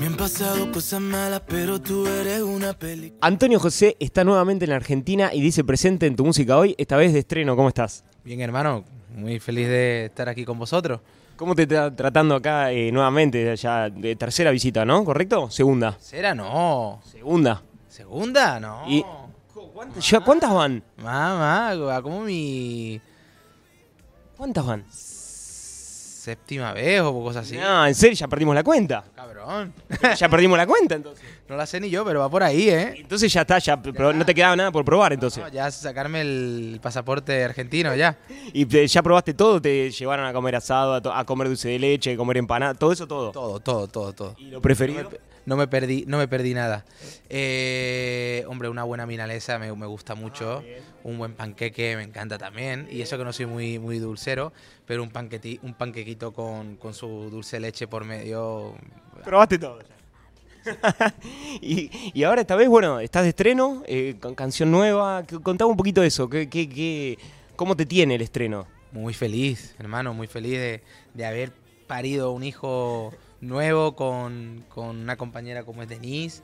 Me han pasado cosas malas, pero tú eres una película. Antonio José está nuevamente en la Argentina y dice presente en tu música hoy, esta vez de estreno. ¿Cómo estás? Bien, hermano, muy feliz de estar aquí con vosotros. ¿Cómo te está tratando acá eh, nuevamente? Ya de tercera visita, ¿no? ¿Correcto? Segunda. ¿Será? No. Segunda. ¿Segunda? No. Y- ¿Cuántas, ya- ¿cuántas van? Mamá, como mi ¿Cuántas van? Séptima vez o cosas así. No, en serio, ya perdimos la cuenta. Cabrón. Ya perdimos la cuenta entonces. No la sé ni yo, pero va por ahí, ¿eh? Entonces ya está, ya, pero no te quedaba nada por probar entonces. No, ya sacarme el pasaporte argentino, ya. Y te- ya probaste todo, te llevaron a comer asado, a, to- a comer dulce de leche, a comer empanada, todo eso, todo. Todo, todo, todo, todo. ¿Y lo preferido? No me, perdí, no me perdí nada. Eh, hombre, una buena milanesa me, me gusta mucho. un buen panqueque me encanta también. Y eso que no soy muy, muy dulcero, pero un, panqueti, un panquequito con, con su dulce leche por medio. Probaste todo. ya. y, y ahora esta vez, bueno, estás de estreno, eh, con canción nueva. Contame un poquito de eso. ¿qué, qué, qué- cómo te tiene el estreno? Muy feliz, hermano, muy feliz de, de haber parido un hijo nuevo con, con una compañera como es Denise.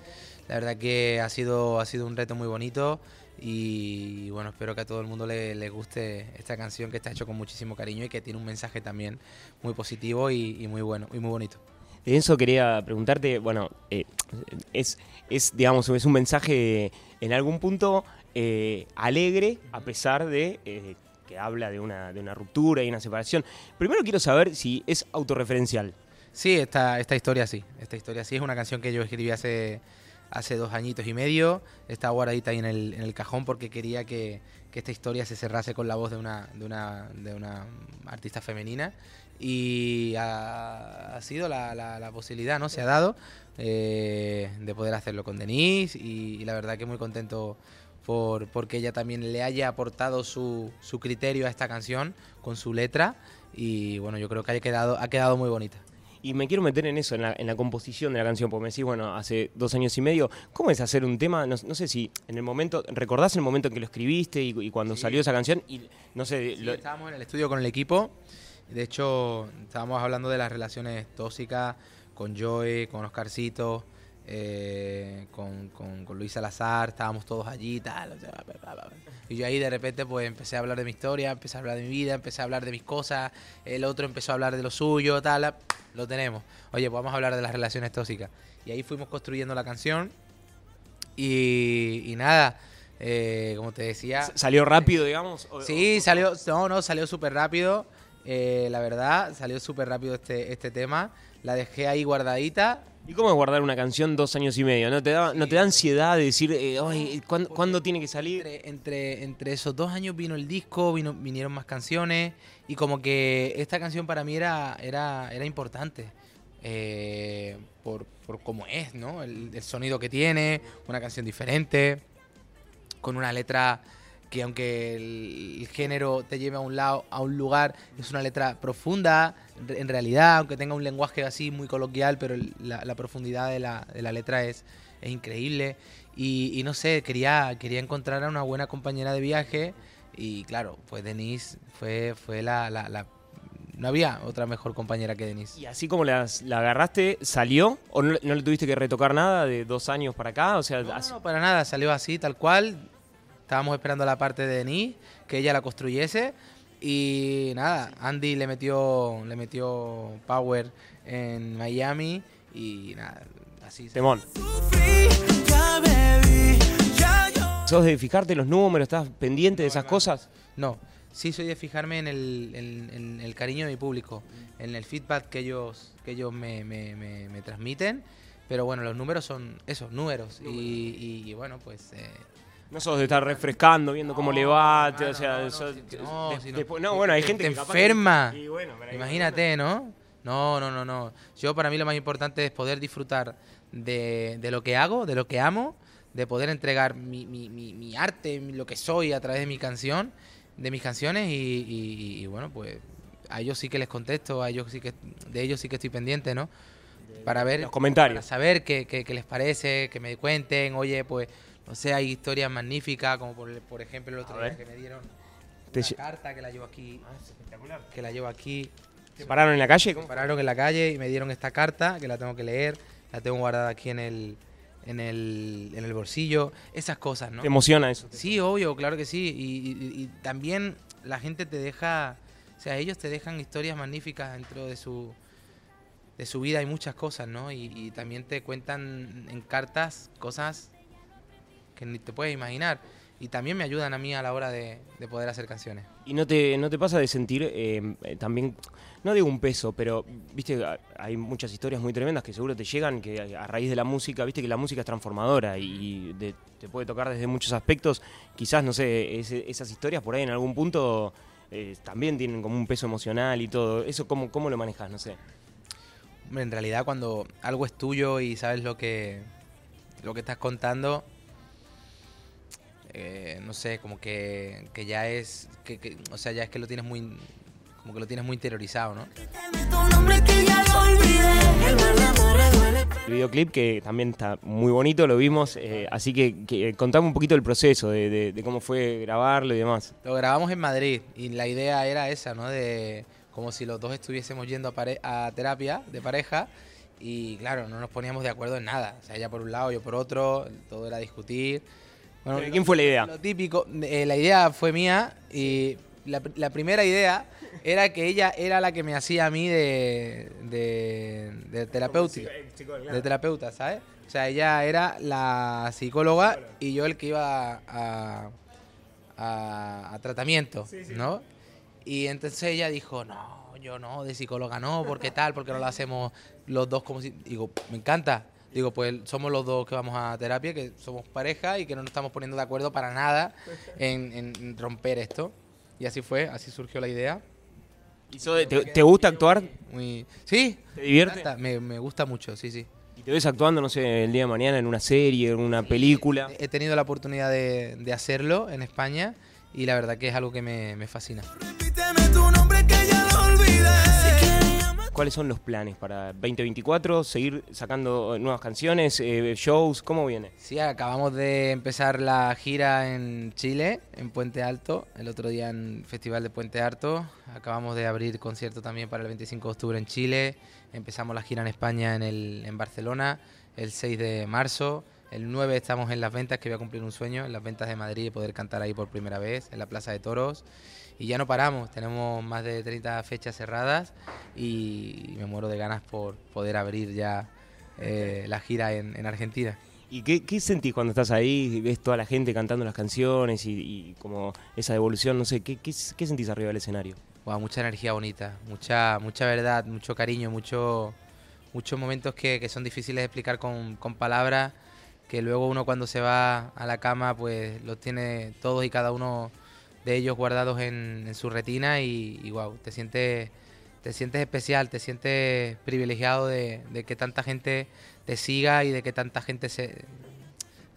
La verdad que ha sido, ha sido un reto muy bonito y bueno, espero que a todo el mundo le, le guste esta canción que está hecho con muchísimo cariño y que tiene un mensaje también muy positivo y, y muy bueno y muy bonito. Eso quería preguntarte, bueno, eh, es, es, digamos, es un mensaje en algún punto eh, alegre, a pesar de eh, que habla de una, de una ruptura y una separación. Primero quiero saber si es autorreferencial. Sí, esta, esta historia sí. Esta historia sí es una canción que yo escribí hace, hace dos añitos y medio. Está guardadita ahí en el, en el cajón porque quería que, que esta historia se cerrase con la voz de una, de una, de una artista femenina. Y ha, sido la, la- la posibilidad, ¿no? Se ha dado eh, de poder hacerlo con Denise y, y la verdad que muy contento por porque ella también le haya aportado su, su criterio a esta canción con su letra y bueno, yo creo que ha quedado, ha quedado muy bonita. Y me quiero meter en eso, en la, en la composición de la canción, porque me decís, bueno, hace dos años y medio, ¿cómo es hacer un tema? No, no sé si en el momento, ¿recordás el momento en que lo escribiste y, y cuando salió esa canción? Y no sé, Sí, lo- estábamos en el estudio con el equipo. De hecho, estábamos hablando de las relaciones tóxicas con Joey, con Oscarcito, eh, con, con, con Luis Salazar. Estábamos todos allí tal. o sea. Y yo ahí de repente pues empecé a hablar de mi historia, empecé a hablar de mi vida, empecé a hablar de mis cosas. El otro empezó a hablar de lo suyo, tal. Lo tenemos. Oye, pues vamos a hablar de las relaciones tóxicas. Y ahí fuimos construyendo la canción. Y, y nada, eh, como te decía... ¿Salió rápido, digamos? O- Sí, salió, no, no, salió súper rápido. Eh, la verdad, salió súper rápido este, este tema. La dejé ahí guardadita. ¿Y cómo es guardar una canción dos años y medio? ¿No te da, no te da ansiedad de decir, eh, "Ay, ¿cuándo, cuándo tiene que salir? Entre, entre, entre esos dos años vino el disco, vino, vinieron más canciones. Y como que esta canción para mí era, era, era importante. eh, por, por cómo es, ¿no? El, el sonido que tiene, una canción diferente, con una letra que aunque el, el género te lleve a un lado, a un lugar, es una letra profunda, en realidad, aunque tenga un lenguaje así muy coloquial, pero la, la profundidad de la, de la letra es, es increíble. Y, y no sé, quería, quería encontrar a una buena compañera de viaje y claro, pues Denise fue, fue la, la- la- No había otra mejor compañera que Denise. Y así como las- la agarraste, ¿salió? ¿O no, no le tuviste que retocar nada de dos años para acá? O sea, No, así- no, para nada, salió así, tal cual. Estábamos esperando la parte de Denise, que ella la construyese. Y nada, Andy le metió, le metió power en Miami. Y nada, así. se- temón. ¿Sos de fijarte los números? ¿Estás pendiente de esas cosas? No, sí soy de fijarme en el, en- en el cariño de mi público, en el feedback que ellos, que ellos me, me- me- me transmiten. Pero bueno, los números son esos, números. Y, y- y bueno, pues... eh, No sos de estar refrescando, viendo cómo le va, te- o sea, no, no, sos- si- no, de- si no. después- no, bueno, hay Te- gente te que enferma. Y bueno, Imagínate, ¿no? No, no, no, no. Yo para mí lo más importante es poder disfrutar de, de lo que hago, de lo que amo, de poder entregar mi, mi- mi- mi arte, lo que soy a través de mi canción, de mis canciones y, y- y, bueno, pues a ellos sí que les contesto, a ellos sí que de ellos sí que estoy pendiente, ¿no? Para ver Los comentarios. para saber qué, qué- qué les parece, que me cuenten, oye, pues no sé, hay historias magníficas como por, por ejemplo el otro día que me dieron una carta que la llevo aquí, que la llevo aquí ¿Te pararon en la calle? me pararon en la calle y me dieron esta carta que la tengo que leer, la tengo guardada aquí en el, en el, en el bolsillo, esas cosas, ¿no? ¿Te emociona eso? Sí, obvio, claro que sí. Y, y- y también la gente te deja, o sea, ellos te dejan historias magníficas dentro de su, de su vida. Hay muchas cosas, ¿no? Y, y también te cuentan en cartas cosas que ni te puedes imaginar. Y también me ayudan a mí a la hora de, de poder hacer canciones. ¿Y no te, no te pasa de sentir eh, eh, también, no digo un peso, pero viste, hay muchas historias muy tremendas que seguro te llegan que a raíz de la música, viste que la música es transformadora y de- te puede tocar desde muchos aspectos. Quizás, no sé, esas historias por ahí en algún punto eh, también tienen como un peso emocional y todo. ¿Eso cómo, cómo lo manejas? No sé. Hombre, en realidad cuando algo es tuyo y sabes lo que, lo que estás contando, eh, no sé, como que, que ya es, que, que- o sea, ya es que lo tienes muy, como que lo tienes muy interiorizado, ¿no? El videoclip que también está muy bonito, lo vimos, eh, así que, que contame un poquito el proceso de, de- de cómo fue grabarlo y demás. Lo grabamos en Madrid y la idea era esa, ¿no? De como si los dos estuviésemos yendo a, pare- a terapia de pareja y claro, no nos poníamos de acuerdo en nada. O sea, ella por un lado, yo por otro, todo era discutir. Bueno, ¿Pero ¿Quién fue la idea? Lo típico, eh, la idea fue mía y la, la primera idea era que ella era la que me hacía a mí de, de, de terapéutica, de terapeuta, ¿sabes? O sea, ella era la psicóloga y yo el que iba a, a, a tratamiento, ¿no? Y entonces ella dijo, no, yo no, de psicóloga no, porque tal, porque no lo hacemos los dos como si... Digo, me encanta. Digo, pues somos los dos que vamos a terapia, que somos pareja y que no nos estamos poniendo de acuerdo para nada en, en romper esto. Y así fue, así surgió la idea. ¿Y so- ¿Te, te gusta actuar? Muy... Sí, ¿Te divierte? me, me gusta mucho, sí, sí. ¿Y te ves actuando, no sé, el día de mañana en una serie, en una película? He tenido la oportunidad de, de hacerlo en España y la verdad que es algo que me, me fascina. ¿Cuáles son los planes para 2024? ¿Seguir sacando nuevas canciones, eh, shows? ¿Cómo viene? Sí, acabamos de empezar la gira en Chile, en Puente Alto, el otro día en Festival de Puente Alto. Acabamos de abrir concierto también para el 25 de octubre en Chile. Empezamos la gira en España en, el, en Barcelona el 6 de marzo. El 9 estamos en las ventas, que voy a cumplir un sueño, en las ventas de Madrid, poder cantar ahí por primera vez, en la Plaza de Toros. Y ya no paramos, tenemos más de 30 fechas cerradas y me muero de ganas por poder abrir ya eh, la gira en- en Argentina. ¿Y qué, qué sentís cuando estás ahí ves toda la gente cantando las canciones y, y como esa devolución? No sé, ¿qué, qué, qué sentís arriba del escenario? Guau, mucha energía bonita, mucha, mucha verdad, mucho cariño, mucho, muchos momentos que, que son difíciles de explicar con, con palabras, que luego uno cuando se va a la cama pues los tiene todos y cada uno de ellos guardados en, en su retina y, y guau, te sientes, te sientes especial, te sientes privilegiado de, de que tanta gente te siga y de que tanta gente se,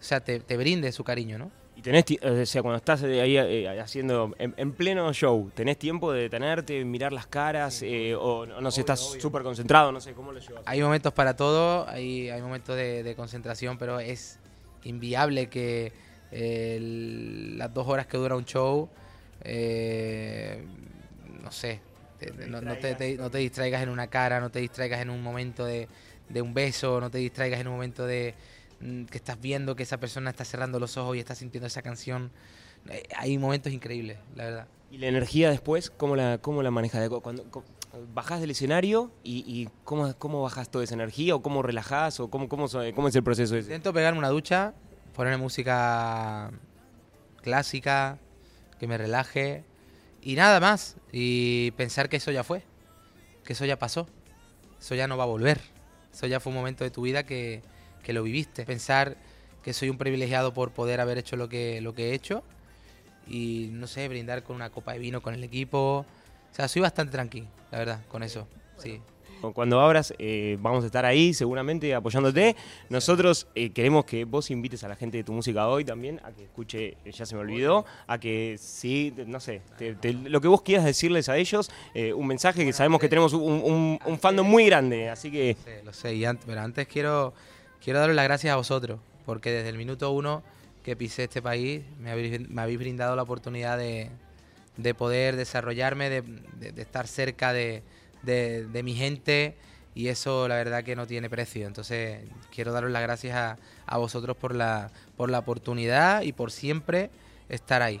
o sea, te, te brinde su cariño, ¿no? Y tenés, ti- o sea, cuando estás ahí eh, haciendo, en, en pleno show, ¿tenés tiempo de detenerte, mirar las caras? eh, o no, no sé, estás súper concentrado, no sé, ¿cómo lo llevas? Hay momentos para todo, hay, hay momentos de, de concentración, pero es inviable que eh, el- las dos horas que dura un show, eh, no sé, te- te- no, no te, te- no te distraigas en una cara, no te distraigas en un momento de, de un beso, no te distraigas en un momento de mm, que estás viendo que esa persona está cerrando los ojos y está sintiendo esa canción. Eh, hay momentos increíbles, la verdad. ¿Y la energía después, cómo la, cómo la manejas? Cuando, cu- ¿Bajás del escenario y, y cómo, cómo bajás toda esa energía? ¿O cómo relajás? ¿O cómo, cómo, cómo es el proceso ese? Intento pegarme una ducha, ponerme música clásica, que me relaje y nada más. Y pensar que eso ya fue, que eso ya pasó, eso ya no va a volver. Eso ya fue un momento de tu vida que, que lo viviste. Pensar que soy un privilegiado por poder haber hecho lo que, lo que he hecho y no sé, brindar con una copa de vino con el equipo. O sea, soy bastante tranquilo, la verdad, con eso. Sí. Cuando abras, eh, vamos a estar ahí seguramente apoyándote. Nosotros eh, queremos que vos invites a la gente de tu música hoy también a que escuche, eh, ya se me olvidó, a que sí, no sé, te- te- lo que vos quieras decirles a ellos, eh, un mensaje que sabemos que tenemos un, un, un fandom muy grande, así que Sí, lo sé, y antes, pero antes quiero, quiero daros las gracias a vosotros, porque desde el minuto uno que pisé este país me habéis, me habéis brindado la oportunidad de, de poder desarrollarme, de, de- de estar cerca de, de- de mi gente y eso la verdad que no tiene precio. Entonces quiero daros las gracias a, a vosotros por la, por la oportunidad y por siempre estar ahí.